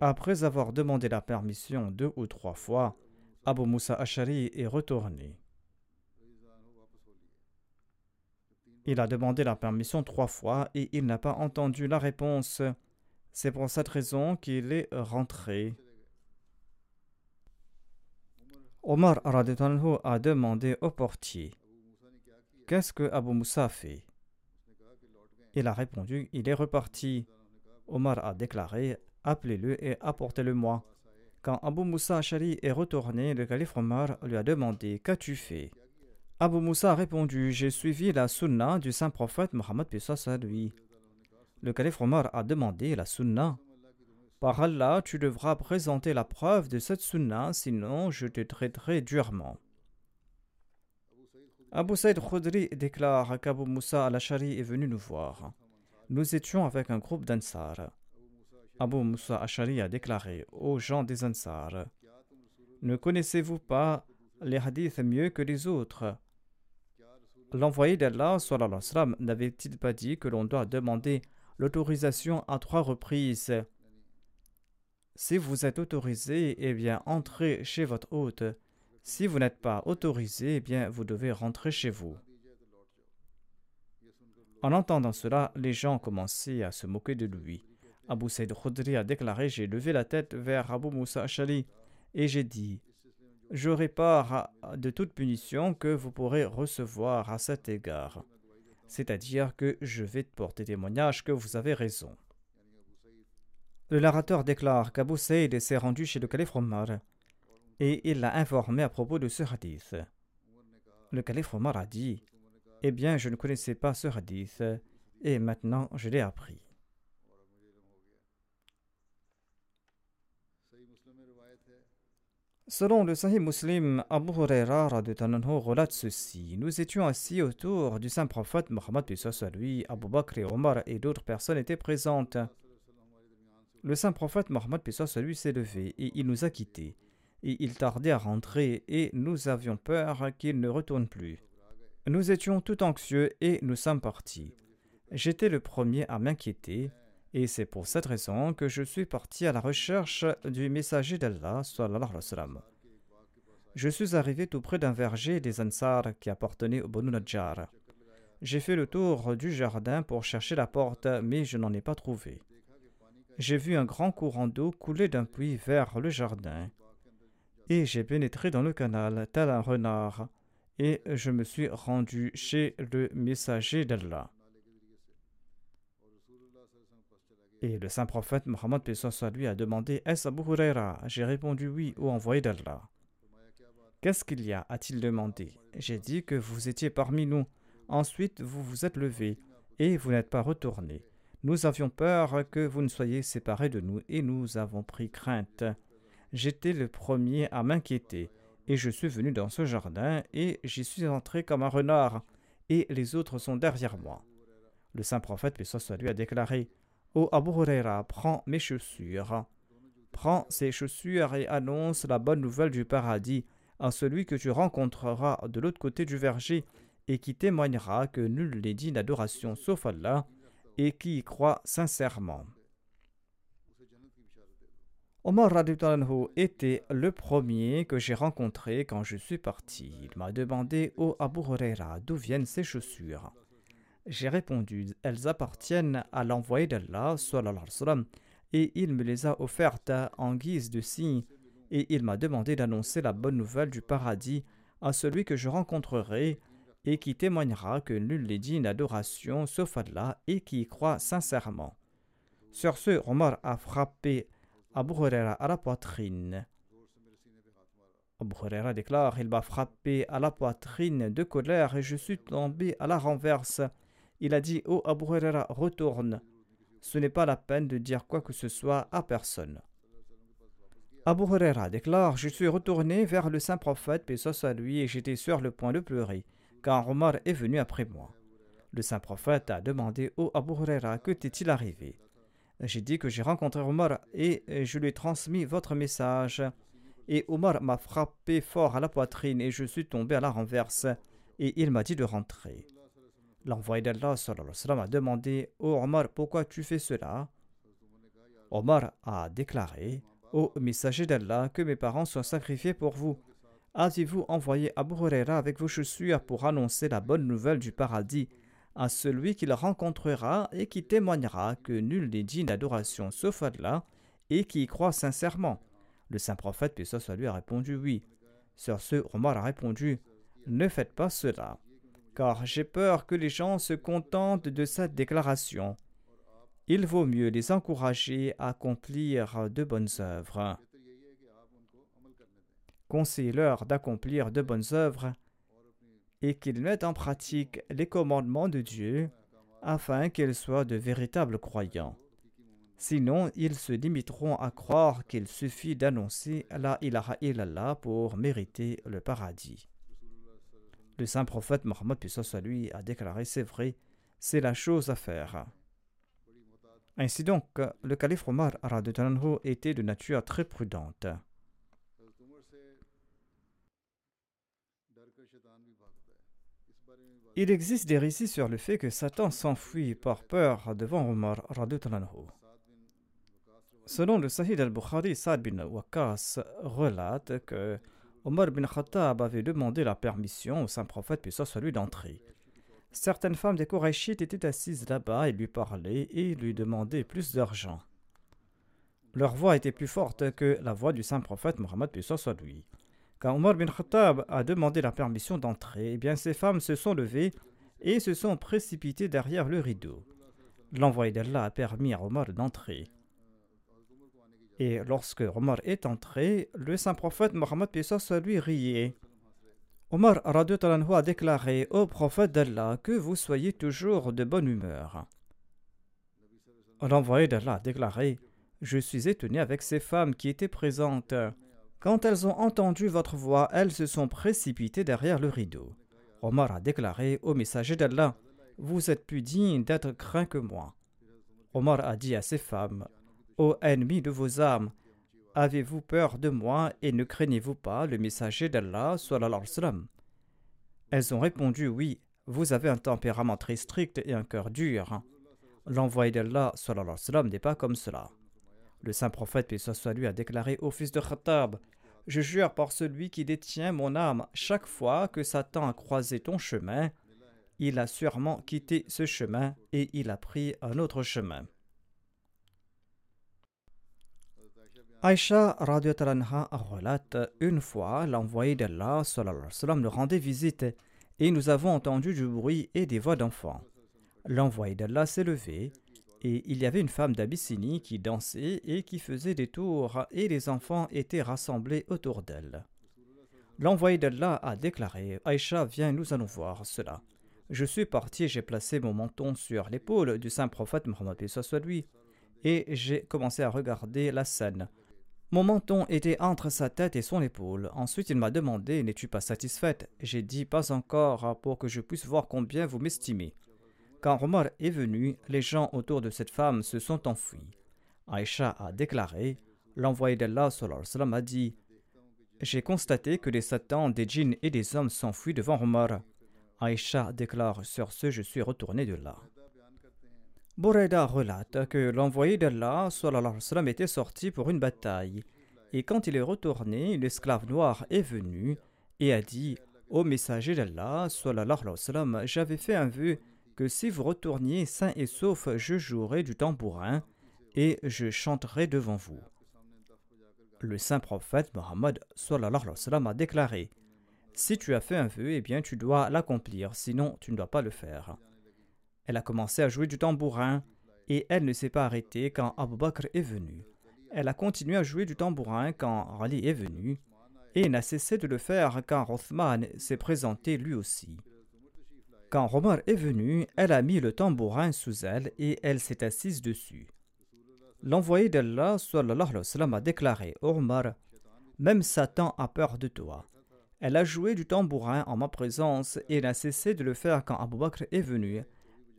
Après avoir demandé la permission deux ou trois fois, Abu Moussa Ashari est retourné. Il a demandé la permission trois fois et il n'a pas entendu la réponse. C'est pour cette raison qu'il est rentré. Omar a demandé au portier Qu'est-ce que Abu Musa a fait? Il a répondu Il est reparti. Omar a déclaré Appelez-le et apportez-le-moi. Quand Abu Musa Ashari est retourné, le calife Omar lui a demandé Qu'as-tu fait? Abu Musa a répondu J'ai suivi la sunna du saint prophète Mohammed lui. Le calife Omar a demandé la sunna. Par Allah, tu devras présenter la preuve de cette sunna, sinon je te traiterai durement. Abu Saïd Khudri déclare qu'Abu Musa al-Ashari est venu nous voir. Nous étions avec un groupe d'Ansar. Abu Musa al-Ashari a déclaré aux gens des Ansar Ne connaissez-vous pas les hadiths mieux que les autres? L'envoyé d'Allah n'avait-il pas dit que l'on doit demander l'autorisation à trois reprises? Si vous êtes autorisé, eh bien entrez chez votre hôte. Si vous n'êtes pas autorisé, eh bien vous devez rentrer chez vous. En entendant cela, les gens commençaient à se moquer de lui. Abu Saïd Khudri a déclaré J'ai levé la tête vers Abu Musa Ashali et j'ai dit J'aurai peur de toute punition que vous pourrez recevoir à cet égard. C'est-à-dire que je vais porter témoignage que vous avez raison. Le narrateur déclare qu'Abu Saïd s'est rendu chez le calife Omar et il l'a informé à propos de ce hadith. Le calife Omar a dit Eh bien, je ne connaissais pas ce hadith et maintenant je l'ai appris. Selon le Sahih Muslim, Abu Huraira relate ceci Nous étions assis autour du saint prophète Mohammed lui, Abu Bakr et Omar et d'autres personnes étaient présentes. Le saint prophète Mohammed lui s'est levé et il nous a quittés. Et il tardait à rentrer et nous avions peur qu'il ne retourne plus. Nous étions tout anxieux et nous sommes partis. J'étais le premier à m'inquiéter et c'est pour cette raison que je suis parti à la recherche du messager d'Allah. Je suis arrivé tout près d'un verger des Ansar qui appartenait au Banu Najjar. J'ai fait le tour du jardin pour chercher la porte, mais je n'en ai pas trouvé. J'ai vu un grand courant d'eau couler d'un puits vers le jardin. Et j'ai pénétré dans le canal tel un renard, et je me suis rendu chez le messager d'Allah. Et le saint prophète Mohammed lui a demandé Est-ce Abu Huraira? J'ai répondu oui, au envoyé d'Allah. Qu'est-ce qu'il y a? a-t-il demandé. J'ai dit que vous étiez parmi nous. Ensuite, vous vous êtes levé et vous n'êtes pas retourné. Nous avions peur que vous ne soyez séparés de nous et nous avons pris crainte. J'étais le premier à m'inquiéter et je suis venu dans ce jardin et j'y suis entré comme un renard et les autres sont derrière moi. Le saint prophète, paix lui, a déclaré Ô Abu Huraira, prends mes chaussures. Prends ces chaussures et annonce la bonne nouvelle du paradis à celui que tu rencontreras de l'autre côté du verger et qui témoignera que nul n'est digne d'adoration sauf Allah et qui y croit sincèrement. Omar Radutanahu était le premier que j'ai rencontré quand je suis parti. Il m'a demandé au Abu Huraira d'où viennent ces chaussures. J'ai répondu Elles appartiennent à l'envoyé d'Allah, et il me les a offertes en guise de signe, et il m'a demandé d'annoncer la bonne nouvelle du paradis à celui que je rencontrerai, et qui témoignera que nul n'est digne d'adoration sauf Allah et qui y croit sincèrement. Sur ce, Omar a frappé Abu Huraira à la poitrine. Abu Huraira déclare Il m'a frappé à la poitrine de colère et je suis tombé à la renverse. Il a dit oh Abu Huraira, retourne. Ce n'est pas la peine de dire quoi que ce soit à personne. Abu Huraira déclare Je suis retourné vers le saint prophète, paix soit lui, et j'étais sur le point de pleurer, car Omar est venu après moi. Le saint prophète a demandé oh Abu Huraira, que t'est-il arrivé J'ai dit que j'ai rencontré Omar et je lui ai transmis votre message. Et Omar m'a frappé fort à la poitrine et je suis tombé à la renverse, et il m'a dit de rentrer. L'envoyé d'Allah a demandé Ô Omar, pourquoi tu fais cela? Omar a déclaré Ô messager d'Allah, que mes parents soient sacrifiés pour vous. Avez-vous envoyé Abu Huraira avec vos chaussures pour annoncer la bonne nouvelle du paradis à celui qu'il rencontrera et qui témoignera que nul n'est digne d'adoration sauf Allah et qui y croit sincèrement? Le saint prophète, puis soit lui, a répondu oui. Sur ce, Omar a répondu Ne faites pas cela, car j'ai peur que les gens se contentent de cette déclaration il vaut mieux les encourager à accomplir de bonnes œuvres. Conseillez-leur d'accomplir de bonnes œuvres et qu'ils mettent en pratique les commandements de Dieu afin qu'ils soient de véritables croyants. Sinon, ils se limiteront à croire qu'il suffit d'annoncer la ilaha illallah pour mériter le paradis. Le saint prophète Mohammed lui a déclaré c'est vrai, c'est la chose à faire. Ainsi donc, le calife Omar était de nature très prudente. Il existe des récits sur le fait que Satan s'enfuit par peur devant Omar. Selon le Sahih al-Bukhari, Saad bin Waqas relate que Omar bin Khattab avait demandé la permission au saint prophète, puis soit lui, d'entrer. Certaines femmes des Korachites étaient assises là-bas et lui parlaient et lui demandaient plus d'argent. Leur voix était plus forte que la voix du saint prophète Mohammed soit lui. Quand Omar bin Khattab a demandé la permission d'entrer, eh bien ces femmes se sont levées et se sont précipitées derrière le rideau. L'envoyé d'Allah a permis à Omar d'entrer. Et lorsque Omar est entré, le saint prophète Mohammed soit lui riait. Omar a déclaré au prophète d'Allah que vous soyez toujours de bonne humeur. L'envoyé d'Allah a déclaré Je suis étonné avec ces femmes qui étaient présentes. Quand elles ont entendu votre voix, elles se sont précipitées derrière le rideau. Omar a déclaré au messager d'Allah Vous êtes plus digne d'être craint que moi. Omar a dit à ces femmes Ô ennemis de vos âmes, Avez-vous peur de moi et ne craignez-vous pas le messager d'Allah Elles ont répondu Oui, vous avez un tempérament très strict et un cœur dur. L'envoyé d'Allah n'est pas comme cela. Le saint prophète, paix soit a déclaré au fils de Khattab Je jure par celui qui détient mon âme, chaque fois que Satan a croisé ton chemin, il a sûrement quitté ce chemin et il a pris un autre chemin. Aïcha relate Une fois, l'envoyé d'Allah nous rendait visite et nous avons entendu du bruit et des voix d'enfants. L'envoyé d'Allah s'est levé et il y avait une femme d'Abyssinie qui dansait et qui faisait des tours et les enfants étaient rassemblés autour d'elle. L'envoyé d'Allah a déclaré Aïcha, viens, nous allons voir cela. Je suis parti, j'ai placé mon menton sur l'épaule du saint prophète Mohammed soit lui, et j'ai commencé à regarder la scène. Mon menton était entre sa tête et son épaule. Ensuite, il m'a demandé N'es-tu pas satisfaite? J'ai dit Pas encore, pour que je puisse voir combien vous m'estimez. Quand Omar est venu, les gens autour de cette femme se sont enfuis. Aïcha a déclaré L'envoyé d'Allah a dit J'ai constaté que les satans, des djinns et des hommes s'enfuient devant Omar. Aïcha déclare Sur ce, je suis retourné de là. Boureda relate que l'envoyé d'Allah était sorti pour une bataille, et quand il est retourné, l'esclave noir est venu et a dit Ô messager d'Allah, j'avais fait un vœu que si vous retourniez sain et sauf, je jouerai du tambourin et je chanterai devant vous. Le saint prophète Mohammed a déclaré Si tu as fait un vœu, eh bien tu dois l'accomplir, sinon tu ne dois pas le faire. Elle a commencé à jouer du tambourin et elle ne s'est pas arrêtée quand Abu Bakr est venu. Elle a continué à jouer du tambourin quand Ali est venu et n'a cessé de le faire quand Rothman s'est présenté lui aussi. Quand Omar est venu, elle a mis le tambourin sous elle et elle s'est assise dessus. L'envoyé d'Allah a déclaré Omar, même Satan a peur de toi. Elle a joué du tambourin en ma présence et n'a cessé de le faire quand Abu Bakr est venu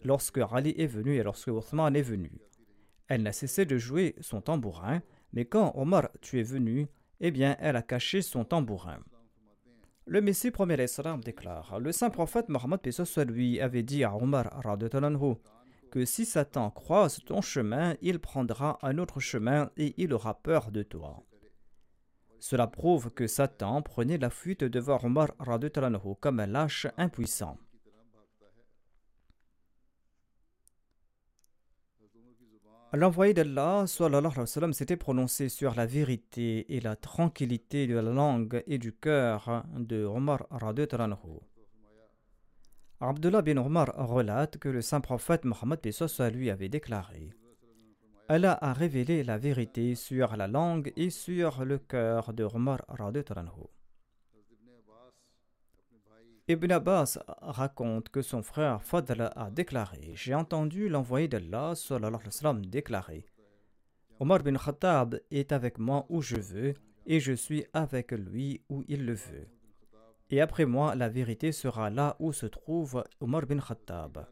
lorsque Ali est venu et lorsque Othman est venu. Elle n'a cessé de jouer son tambourin, mais quand Omar tu es venu, eh bien elle a caché son tambourin. Le Messie premier déclare Le saint prophète Mohammed lui avait dit à Omar que si Satan croise ton chemin, il prendra un autre chemin et il aura peur de toi. Cela prouve que Satan prenait la fuite devant Omar comme un lâche impuissant. L'envoyé d'Allah s'était prononcé sur la vérité et la tranquillité de la langue et du cœur de Omar radhiyallahu Abdullah bin Omar relate que le saint prophète Mohammed lui avait déclaré Allah a révélé la vérité sur la langue et sur le cœur de Omar Ibn Abbas raconte que son frère Fadl a déclaré J'ai entendu l'envoyé d'Allah déclarer Omar bin Khattab est avec moi où je veux et je suis avec lui où il le veut. Et après moi, la vérité sera là où se trouve Omar bin Khattab.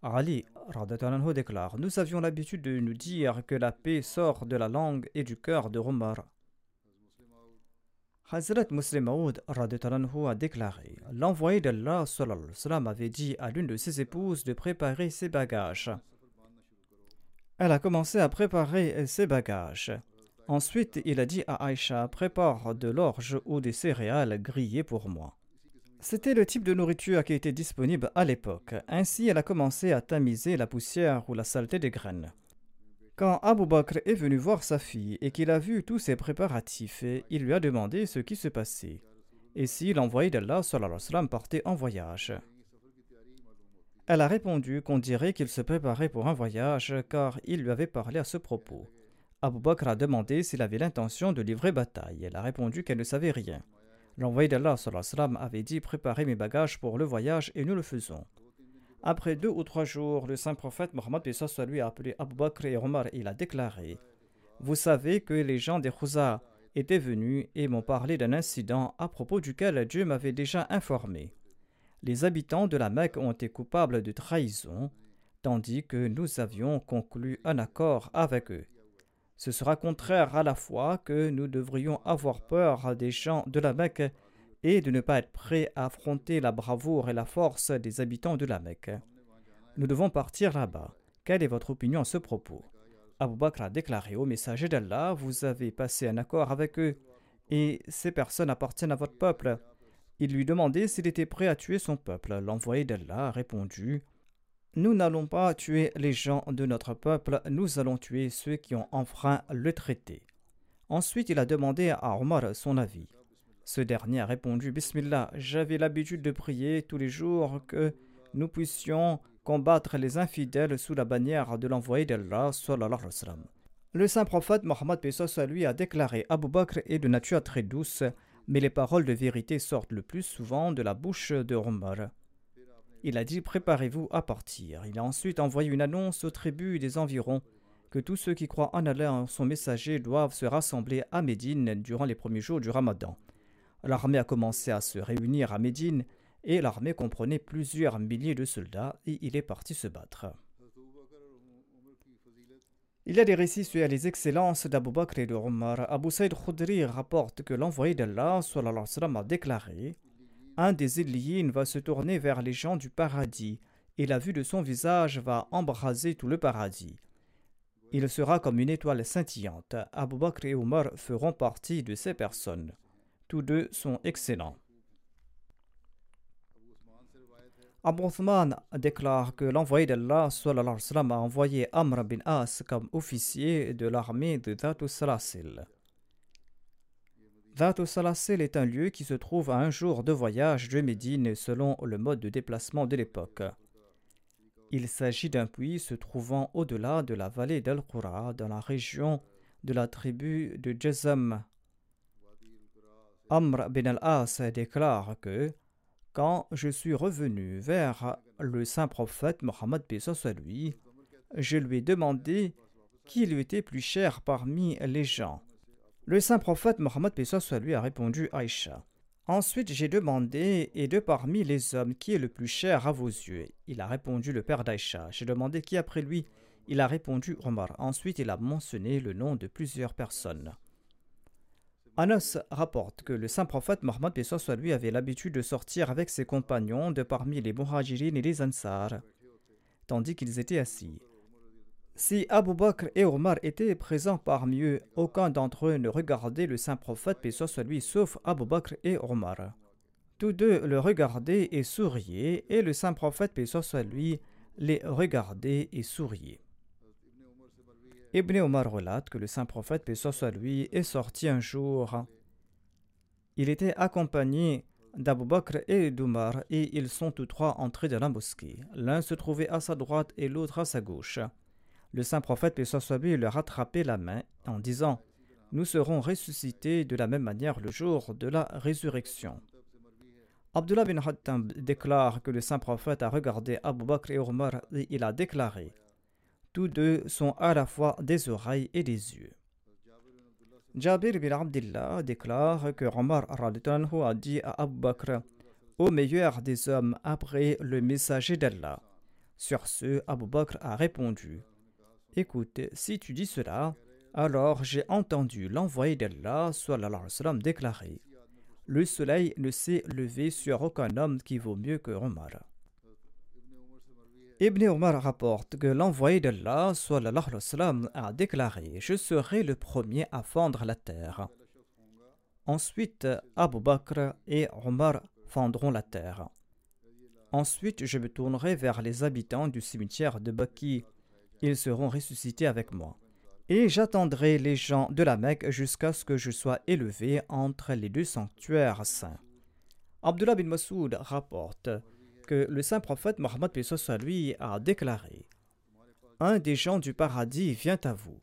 Ali déclare Nous avions l'habitude de nous dire que la paix sort de la langue et du cœur de Omar. Hazrat Muslim Maud a déclaré L'envoyé d'Allah avait dit à l'une de ses épouses de préparer ses bagages. Elle a commencé à préparer ses bagages. Ensuite, il a dit à Aïcha Prépare de l'orge ou des céréales grillées pour moi. C'était le type de nourriture qui était disponible à l'époque. Ainsi, elle a commencé à tamiser la poussière ou la saleté des graines. Quand Abu Bakr est venu voir sa fille et qu'il a vu tous ses préparatifs, il lui a demandé ce qui se passait et si l'envoyé d'Allah partait en voyage. Elle a répondu qu'on dirait qu'il se préparait pour un voyage car il lui avait parlé à ce propos. Abu Bakr a demandé s'il avait l'intention de livrer bataille. Elle a répondu qu'elle ne savait rien. L'envoyé d'Allah avait dit Préparez mes bagages pour le voyage et nous le faisons. Après deux ou trois jours, le saint prophète Mohammed lui a appelé Abu Bakr et Omar et il a déclaré Vous savez que les gens des Khouza étaient venus et m'ont parlé d'un incident à propos duquel Dieu m'avait déjà informé. Les habitants de la Mecque ont été coupables de trahison, tandis que nous avions conclu un accord avec eux. Ce sera contraire à la foi que nous devrions avoir peur des gens de la Mecque et de ne pas être prêts à affronter la bravoure et la force des habitants de la Mecque. Nous devons partir là-bas. Quelle est votre opinion à ce propos? Abu Bakr a déclaré au messager d'Allah Vous avez passé un accord avec eux, et ces personnes appartiennent à votre peuple. Il lui demandait s'il était prêt à tuer son peuple. L'envoyé d'Allah a répondu nous n'allons pas tuer les gens de notre peuple, nous allons tuer ceux qui ont enfreint le traité. Ensuite, il a demandé à Omar son avis. Ce dernier a répondu Bismillah, j'avais l'habitude de prier tous les jours que nous puissions combattre les infidèles sous la bannière de l'envoyé d'Allah. Le saint prophète Mohammed lui a déclaré Abu Bakr est de nature très douce, mais les paroles de vérité sortent le plus souvent de la bouche de Omar. Il a dit Préparez-vous à partir. Il a ensuite envoyé une annonce aux tribus des environs que tous ceux qui croient en Allah en son messager doivent se rassembler à Médine durant les premiers jours du Ramadan. L'armée a commencé à se réunir à Médine et l'armée comprenait plusieurs milliers de soldats et il est parti se battre. Il y a des récits sur les excellences d'Abu Bakr et de Omar. Abu Saïd Khudri rapporte que l'envoyé d'Allah a déclaré un des Illiyin va se tourner vers les gens du paradis, et la vue de son visage va embraser tout le paradis. Il sera comme une étoile scintillante. Abu Bakr et Omar feront partie de ces personnes. Tous deux sont excellents. Abu Uthman déclare que l'envoyé d'Allah a envoyé Amr bin As comme officier de l'armée de Datu Salasil. Salasil est un lieu qui se trouve à un jour de voyage de Médine selon le mode de déplacement de l'époque. Il s'agit d'un puits se trouvant au-delà de la vallée d'Al-Qura dans la région de la tribu de Jazam. Amr bin al-As déclare que quand je suis revenu vers le saint prophète Mohammed lui, je lui ai demandé qui lui était plus cher parmi les gens. Le saint prophète Mohammed lui a répondu Aïcha. Ensuite, j'ai demandé, et de parmi les hommes, qui est le plus cher à vos yeux? Il a répondu le père d'Aïcha. J'ai demandé qui après lui? Il a répondu Omar. Ensuite, il a mentionné le nom de plusieurs personnes. Anas rapporte que le saint prophète Mohammed lui avait l'habitude de sortir avec ses compagnons de parmi les Muhajirin et les Ansar. tandis qu'ils étaient assis. Si Abu Bakr et Omar étaient présents parmi eux, aucun d'entre eux ne regardait le saint prophète, soit lui, sauf Abu Bakr et Omar. Tous deux le regardaient et souriaient, et le saint prophète, soit lui, les regardait et souriait. Ibn Omar relate que le saint prophète, paix soit lui, est sorti un jour. Il était accompagné d'Abu Bakr et d'Omar, et ils sont tous trois entrés dans la mosquée. L'un se trouvait à sa droite et l'autre à sa gauche. Le saint prophète, paix soit lui, leur attrapait la main en disant Nous serons ressuscités de la même manière le jour de la résurrection. Abdullah bin Hattam déclare que le saint prophète a regardé Abu Bakr et Omar et il a déclaré Tous deux sont à la fois des oreilles et des yeux. Jabir bin Abdullah déclare que Omar a dit à Abu Bakr Au meilleur des hommes après le messager d'Allah. Sur ce, Abu Bakr a répondu Écoute, si tu dis cela, alors j'ai entendu l'envoyé d'Allah déclarer Le soleil ne s'est levé sur aucun homme qui vaut mieux que Omar. Ibn Omar rapporte que l'envoyé d'Allah sallam a déclaré Je serai le premier à fendre la terre. Ensuite, Abu Bakr et Omar fendront la terre. Ensuite, je me tournerai vers les habitants du cimetière de Baki ils seront ressuscités avec moi. Et j'attendrai les gens de la Mecque jusqu'à ce que je sois élevé entre les deux sanctuaires saints. Abdullah bin Masoud rapporte que le saint prophète Mohammed lui a déclaré Un des gens du paradis vient à vous.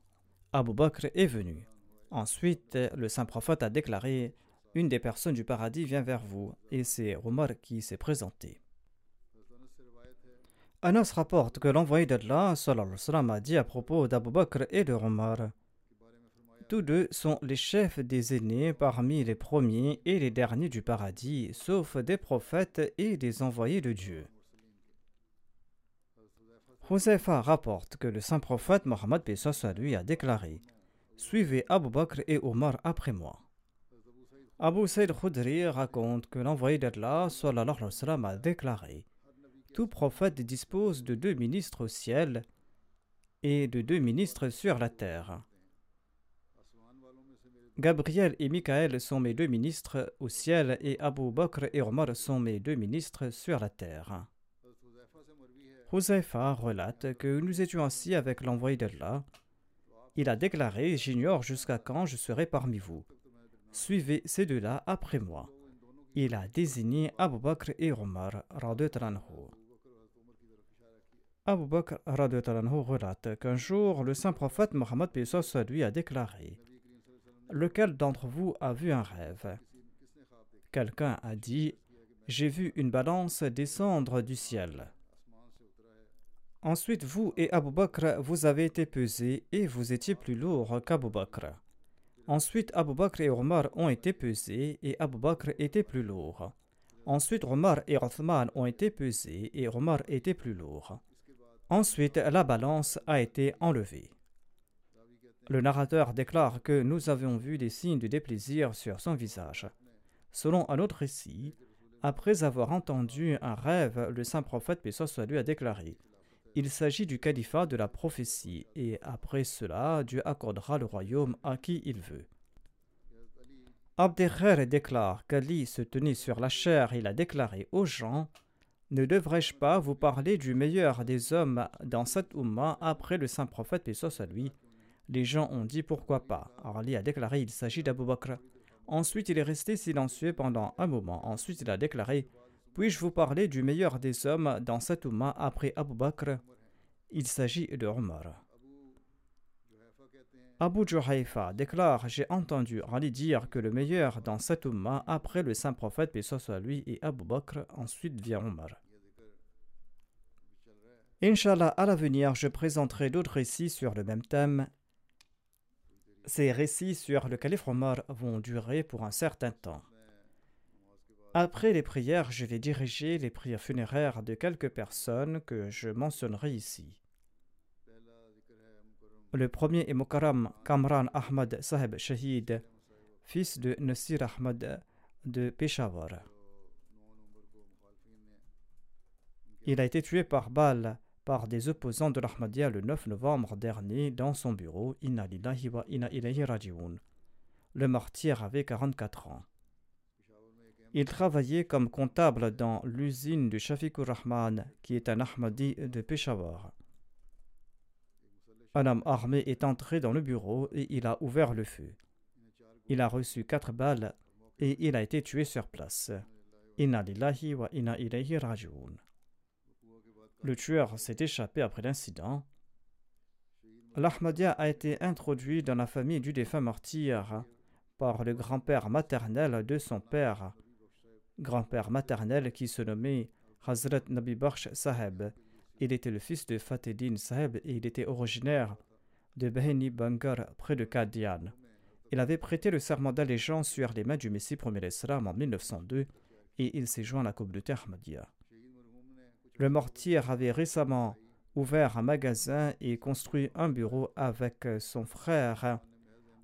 Abu Bakr est venu. Ensuite, le saint prophète a déclaré Une des personnes du paradis vient vers vous, et c'est Omar qui s'est présenté. Anas rapporte que l'envoyé d'Allah a dit à propos d'Abu Bakr et de Omar Tous deux sont les chefs des aînés parmi les premiers et les derniers du paradis, sauf des prophètes et des envoyés de Dieu. Hoseifa rapporte que le saint prophète Mohammed lui a déclaré Suivez Abu Bakr et Omar après moi. Abu Sayyid Khudri raconte que l'envoyé d'Allah a déclaré tout prophète dispose de deux ministres au ciel et de deux ministres sur la terre. Gabriel et Michael sont mes deux ministres au ciel et Abu Bakr et Omar sont mes deux ministres sur la terre. Huzaifa relate que nous étions assis avec l'envoyé d'Allah. Il a déclaré J'ignore jusqu'à quand je serai parmi vous. Suivez ces deux-là après moi. Il a désigné Abu Bakr et Omar. Abu Bakr relate qu'un jour, le saint prophète Mohammed lui a déclaré Lequel d'entre vous a vu un rêve? Quelqu'un a dit J'ai vu une balance descendre du ciel. Ensuite, vous et Abu Bakr, vous avez été pesés et vous étiez plus lourd qu'Abu Bakr. Ensuite, Abu Bakr et Omar ont été pesés et Abu Bakr était plus lourd. Ensuite, Omar et Othman ont été pesés et Omar était plus lourd. Ensuite, la balance a été enlevée. Le narrateur déclare que nous avions vu des signes de déplaisir sur son visage. Selon un autre récit, après avoir entendu un rêve, le saint prophète Pessoa soit lui a déclaré Il s'agit du califat de la prophétie, et après cela, Dieu accordera le royaume à qui il veut. Abderrer déclare qu'Ali se tenait sur la chair et il a déclaré aux gens ne devrais-je pas vous parler du meilleur des hommes dans cette Ummah après le saint prophète, et soit Les gens ont dit pourquoi pas. Ali a déclaré il s'agit d'Abu Bakr. Ensuite, il est resté silencieux pendant un moment. Ensuite, il a déclaré Puis-je vous parler du meilleur des hommes dans cette après Abu Bakr? Il s'agit de Omar. Abu Juhayfa déclare J'ai entendu Ali dire que le meilleur dans cette après le saint prophète, paix soit lui, et Abu Bakr, ensuite vient Omar. Inch'Allah, à l'avenir, je présenterai d'autres récits sur le même thème. Ces récits sur le calife Omar vont durer pour un certain temps. Après les prières, je vais diriger les prières funéraires de quelques personnes que je mentionnerai ici. Le premier est Mukaram Kamran Ahmad Saheb Shahid, fils de Nasir Ahmad de Peshawar. Il a été tué par balle par des opposants de l'Ahmadiyya le 9 novembre dernier dans son bureau. Inna lillahi wa inna raji'un. Le martyr avait 44 ans. Il travaillait comme comptable dans l'usine de Shafiqur Rahman, qui est un Ahmadi de Peshawar. Un homme armé est entré dans le bureau et il a ouvert le feu. Il a reçu quatre balles et il a été tué sur place. Inna lillahi wa inna raji'un. Le tueur s'est échappé après l'incident. L'Ahmadiyya a été introduit dans la famille du défunt martyr par le grand-père maternel de son père, grand-père maternel qui se nommait Hazrat Nabi Saheb. Il était le fils de Fateddin Saheb et il était originaire de Beheni Bangar près de Kadian. Il avait prêté le serment d'allégeance sur les mains du Messie premier Islam en 1902 et il s'est joint à la communauté Ahmadiyya. Le mortier avait récemment ouvert un magasin et construit un bureau avec son frère.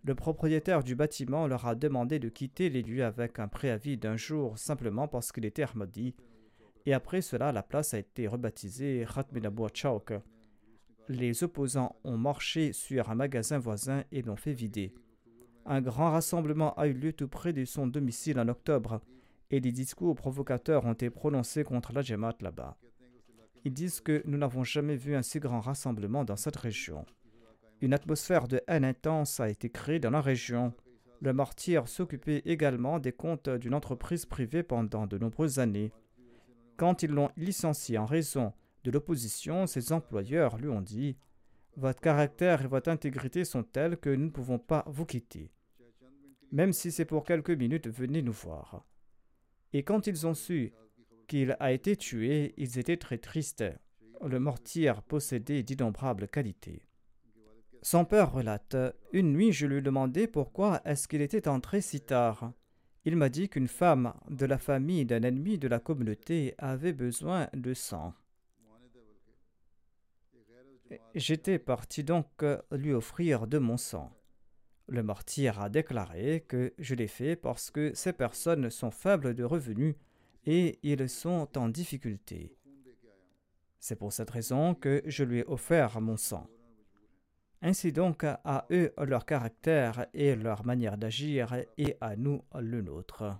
Le propriétaire du bâtiment leur a demandé de quitter les lieux avec un préavis d'un jour simplement parce qu'il était Ahmadi. Et après cela, la place a été rebaptisée Khatmin Abu Chowk. Les opposants ont marché sur un magasin voisin et l'ont fait vider. Un grand rassemblement a eu lieu tout près de son domicile en octobre et des discours provocateurs ont été prononcés contre la Jamaat là-bas. Ils disent que nous n'avons jamais vu un si grand rassemblement dans cette région. Une atmosphère de haine intense a été créée dans la région. Le martyr s'occupait également des comptes d'une entreprise privée pendant de nombreuses années. Quand ils l'ont licencié en raison de l'opposition, ses employeurs lui ont dit Votre caractère et votre intégrité sont tels que nous ne pouvons pas vous quitter. Même si c'est pour quelques minutes, venez nous voir. Et quand ils ont su qu'il a été tué, ils étaient très tristes. Le mortier possédait d'innombrables qualités. Son père relate Une nuit, je lui ai demandé pourquoi est-ce qu'il était entré si tard. Il m'a dit qu'une femme de la famille d'un ennemi de la communauté avait besoin de sang. J'étais parti donc lui offrir de mon sang. Le martyr a déclaré que je l'ai fait parce que ces personnes sont faibles de revenus et ils sont en difficulté. C'est pour cette raison que je lui ai offert mon sang. Ainsi donc à eux leur caractère et leur manière d'agir et à nous le nôtre.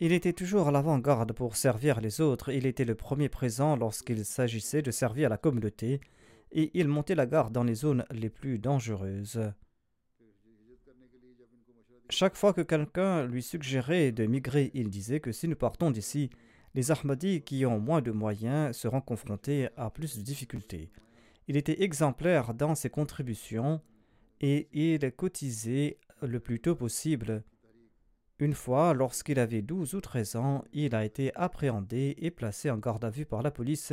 Il était toujours à l'avant-garde pour servir les autres, il était le premier présent lorsqu'il s'agissait de servir la communauté, et il montait la garde dans les zones les plus dangereuses. Chaque fois que quelqu'un lui suggérait de migrer, il disait que si nous partons d'ici, les Ahmadis qui ont moins de moyens seront confrontés à plus de difficultés. Il était exemplaire dans ses contributions et il cotisait le plus tôt possible. Une fois, lorsqu'il avait 12 ou 13 ans, il a été appréhendé et placé en garde à vue par la police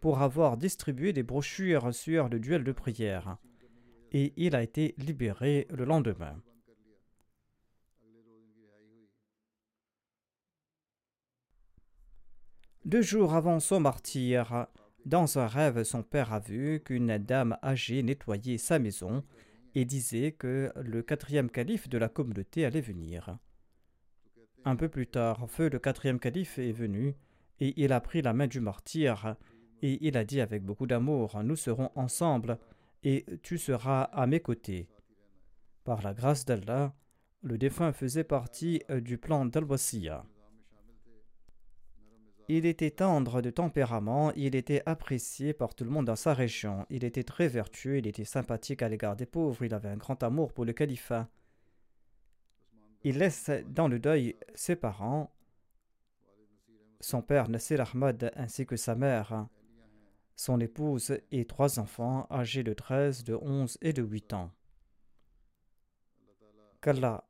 pour avoir distribué des brochures sur le duel de prière. Et il a été libéré le lendemain. Deux jours avant son martyr, dans un rêve, son père a vu qu'une dame âgée nettoyait sa maison et disait que le quatrième calife de la communauté allait venir. Un peu plus tard, feu le quatrième calife est venu et il a pris la main du martyr et il a dit avec beaucoup d'amour Nous serons ensemble et tu seras à mes côtés. Par la grâce d'Allah, le défunt faisait partie du plan dal il était tendre de tempérament, il était apprécié par tout le monde dans sa région, il était très vertueux, il était sympathique à l'égard des pauvres, il avait un grand amour pour le califat. Il laisse dans le deuil ses parents, son père Nasser Ahmad ainsi que sa mère, son épouse et trois enfants âgés de 13, de 11 et de 8 ans. Qu'Allah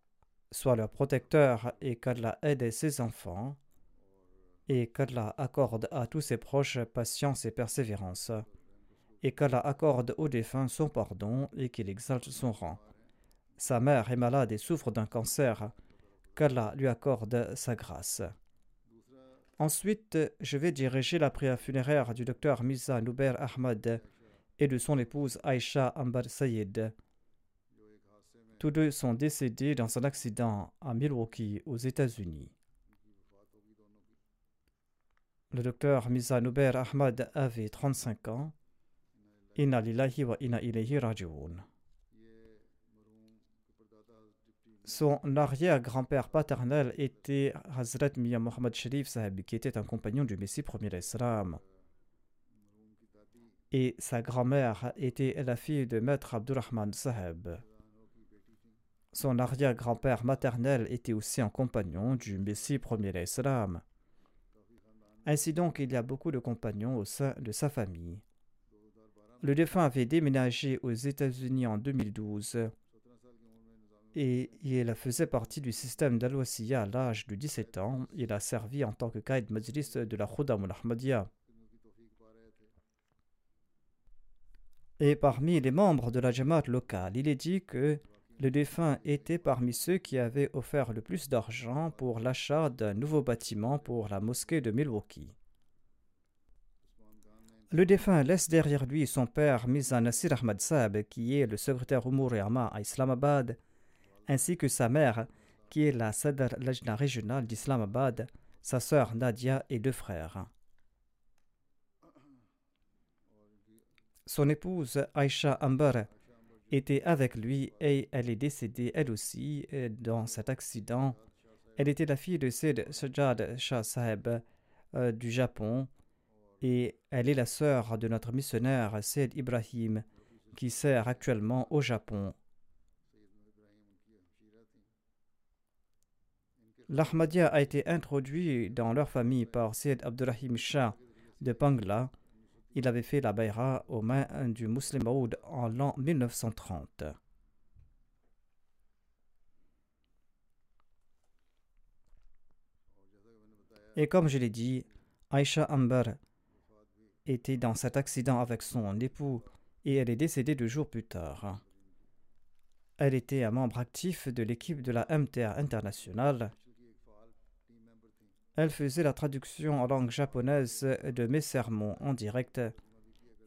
soit leur protecteur et qu'Allah aide ses enfants et qu'Allah accorde à tous ses proches patience et persévérance, et qu'Allah accorde aux défunts son pardon et qu'il exalte son rang. Sa mère est malade et souffre d'un cancer, qu'Allah lui accorde sa grâce. Ensuite, je vais diriger la prière funéraire du docteur Misa Nouber Ahmad et de son épouse Aisha Ambar Sayed. Tous deux sont décédés dans un accident à Milwaukee, aux États-Unis. Le docteur Mizanouber Ahmad avait 35 ans. Son arrière-grand-père paternel était Hazrat Mia Muhammad Sharif Sahib, qui était un compagnon du Messie premier l'Islam. Et sa grand-mère était la fille de Maître Abdurrahman Sahib. Son arrière-grand-père maternel était aussi un compagnon du Messie premier l'Islam. Ainsi donc, il y a beaucoup de compagnons au sein de sa famille. Le défunt avait déménagé aux États-Unis en 2012 et il faisait partie du système dal à l'âge de 17 ans. Il a servi en tant que Qaïd Majlis de la Khudam al-Ahmadiyya. Et parmi les membres de la Jamaat locale, il est dit que le défunt était parmi ceux qui avaient offert le plus d'argent pour l'achat d'un nouveau bâtiment pour la mosquée de Milwaukee. Le défunt laisse derrière lui son père Mizan Nasir Ahmad Saab, qui est le secrétaire Umur à Islamabad, ainsi que sa mère, qui est la Sadr Lajna régionale d'Islamabad, sa sœur Nadia et deux frères. Son épouse Aisha Amber était avec lui et elle est décédée elle aussi dans cet accident. Elle était la fille de Sid Sajad Shah Sahib euh, du Japon et elle est la sœur de notre missionnaire Sid Ibrahim qui sert actuellement au Japon. L'Ahmadiyya a été introduit dans leur famille par Syed Abdurrahim Shah de Pangla. Il avait fait la bayra aux mains du Muslim Maud en l'an 1930. Et comme je l'ai dit, Aisha Amber était dans cet accident avec son époux et elle est décédée deux jours plus tard. Elle était un membre actif de l'équipe de la MTR internationale elle faisait la traduction en langue japonaise de mes sermons en direct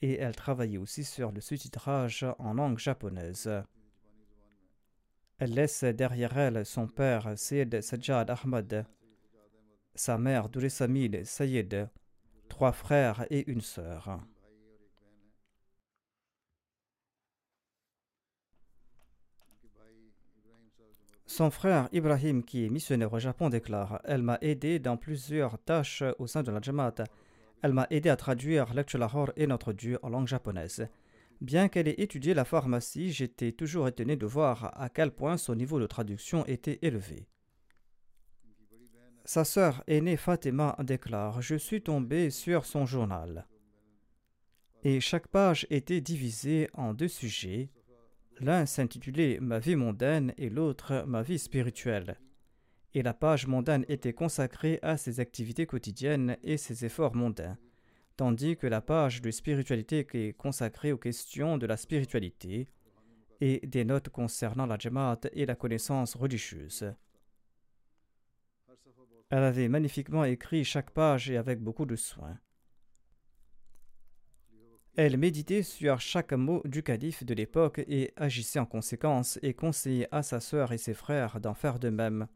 et elle travaillait aussi sur le sous-titrage en langue japonaise. Elle laisse derrière elle son père Syed Sajjad Ahmad, sa mère Duresamid Sayed, trois frères et une sœur. Son frère Ibrahim, qui est missionnaire au Japon, déclare Elle m'a aidé dans plusieurs tâches au sein de la Jamaat. Elle m'a aidé à traduire Lahore et Notre Dieu en langue japonaise. Bien qu'elle ait étudié la pharmacie, j'étais toujours étonné de voir à quel point son niveau de traduction était élevé. Sa sœur aînée Fatima déclare Je suis tombé sur son journal. Et chaque page était divisée en deux sujets L'un s'intitulait Ma vie mondaine et l'autre Ma vie spirituelle. Et la page mondaine était consacrée à ses activités quotidiennes et ses efforts mondains, tandis que la page de spiritualité est consacrée aux questions de la spiritualité et des notes concernant la Jamaat et la connaissance religieuse. Elle avait magnifiquement écrit chaque page et avec beaucoup de soin. Elle méditait sur chaque mot du calife de l'époque et agissait en conséquence et conseillait à sa sœur et ses frères d'en faire de même.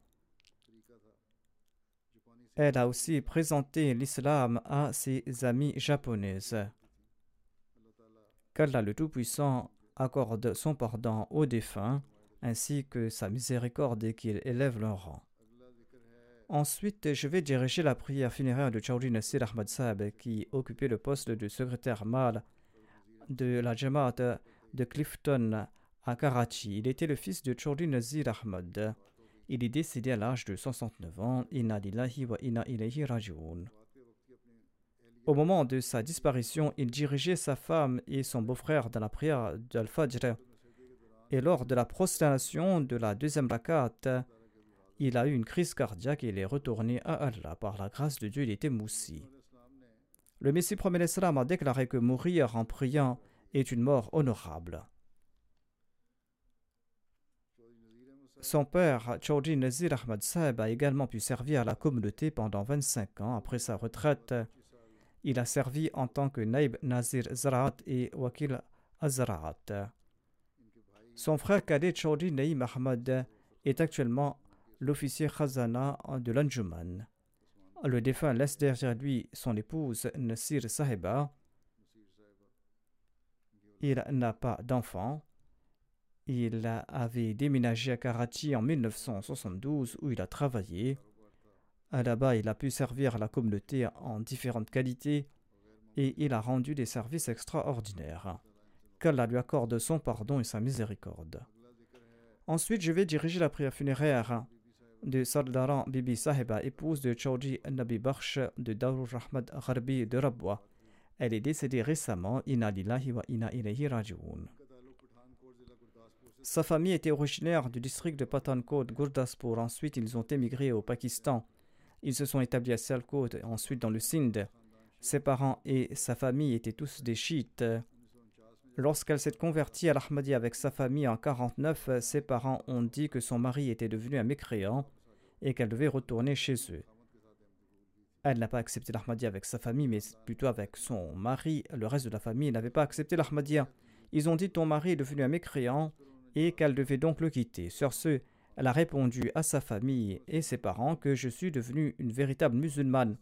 Elle a aussi présenté l'islam à ses amies japonaises. Qu'Allah le Tout-Puissant accorde son pardon aux défunts ainsi que sa miséricorde et qu'il élève leur rang. Ensuite, je vais diriger la prière funéraire de Chaudhry Nasir Ahmad Saab, qui occupait le poste de secrétaire mâle de la Jamaat de Clifton à Karachi. Il était le fils de Chaudhry Nazir Ahmad. Il est décédé à l'âge de 69 ans. Inna lillahi wa inna. Au moment de sa disparition, il dirigeait sa femme et son beau-frère dans la prière d'Al-Fajr. Et lors de la prosternation de la deuxième rakat, il a eu une crise cardiaque et il est retourné à Allah. Par la grâce de Dieu, il était moussi. Le Messie premier l'Islam a déclaré que mourir en priant est une mort honorable. Son père, Chaudhry Nazir Ahmad Saeb, a également pu servir la communauté pendant 25 ans après sa retraite. Il a servi en tant que Naib Nazir Zaraat et Wakil Azraat. Son frère cadet Chaudhry Naïm Ahmad est actuellement l'officier Khazana de l'Anjuman. le défunt laisse derrière lui son épouse Nasir Sahiba. Il n'a pas d'enfant. Il avait déménagé à Karachi en 1972 où il a travaillé. Là-bas, il a pu servir la communauté en différentes qualités et il a rendu des services extraordinaires. Qu'Allah lui accorde son pardon et sa miséricorde. Ensuite, je vais diriger la prière funéraire de Sardaran Bibi Sahiba, épouse de Chaudhry Nabi Bakhsh de Darul Rahmat Gharbi de Rabwa. Elle est décédée récemment, wa. Sa famille était originaire du district de Pathankot, Gurdaspur. Ensuite, ils ont émigré au Pakistan. Ils se sont établis à Sialkot, ensuite dans le Sindh. Ses parents et sa famille étaient tous des chiites. Lorsqu'elle s'est convertie à l'Ahmadi avec sa famille en 49, ses parents ont dit que son mari était devenu un mécréant et qu'elle devait retourner chez eux. Elle n'a pas accepté l'Ahmadiyya avec sa famille, mais plutôt avec son mari. Le reste de la famille n'avait pas accepté l'Ahmadiyya. Ils ont dit ton mari est devenu un mécréant et qu'elle devait donc le quitter. Sur ce, elle a répondu à sa famille et ses parents que je suis devenue une véritable musulmane.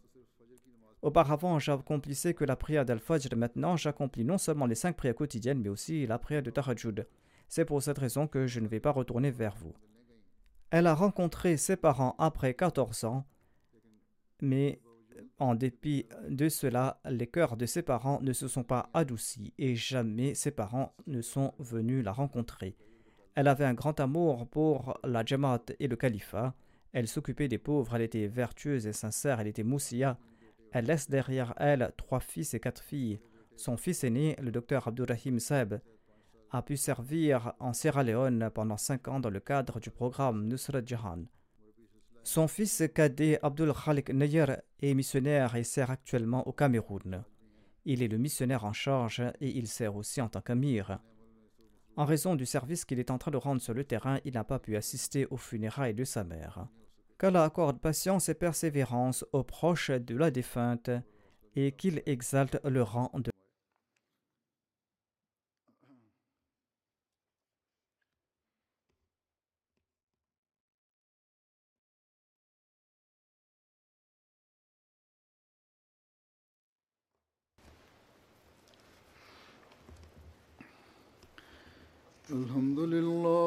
Auparavant, j'accomplissais que la prière d'Al-Fajr. Maintenant, j'accomplis non seulement les cinq prières quotidiennes, mais aussi la prière de Tahajjud. C'est pour cette raison que je ne vais pas retourner vers vous. Elle a rencontré ses parents après 14 ans, mais en dépit de cela, les cœurs de ses parents ne se sont pas adoucis et jamais ses parents ne sont venus la rencontrer. Elle avait un grand amour pour la Jamaat et le califat. Elle s'occupait des pauvres, elle était vertueuse et sincère, elle était moussia. Elle laisse derrière elle trois fils et quatre filles. Son fils aîné, le docteur Abdurrahim Saeb, a pu servir en Sierra Leone pendant cinq ans dans le cadre du programme Nusrat Jahan. Son fils cadet Abdul Khalik Nayer est missionnaire et sert actuellement au Cameroun. Il est le missionnaire en charge et il sert aussi en tant qu'amir. En raison du service qu'il est en train de rendre sur le terrain, il n'a pas pu assister aux funérailles de sa mère Qu'Allah accorde patience et persévérance aux proches de la défunte et qu'il exalte le rang de الحمد لله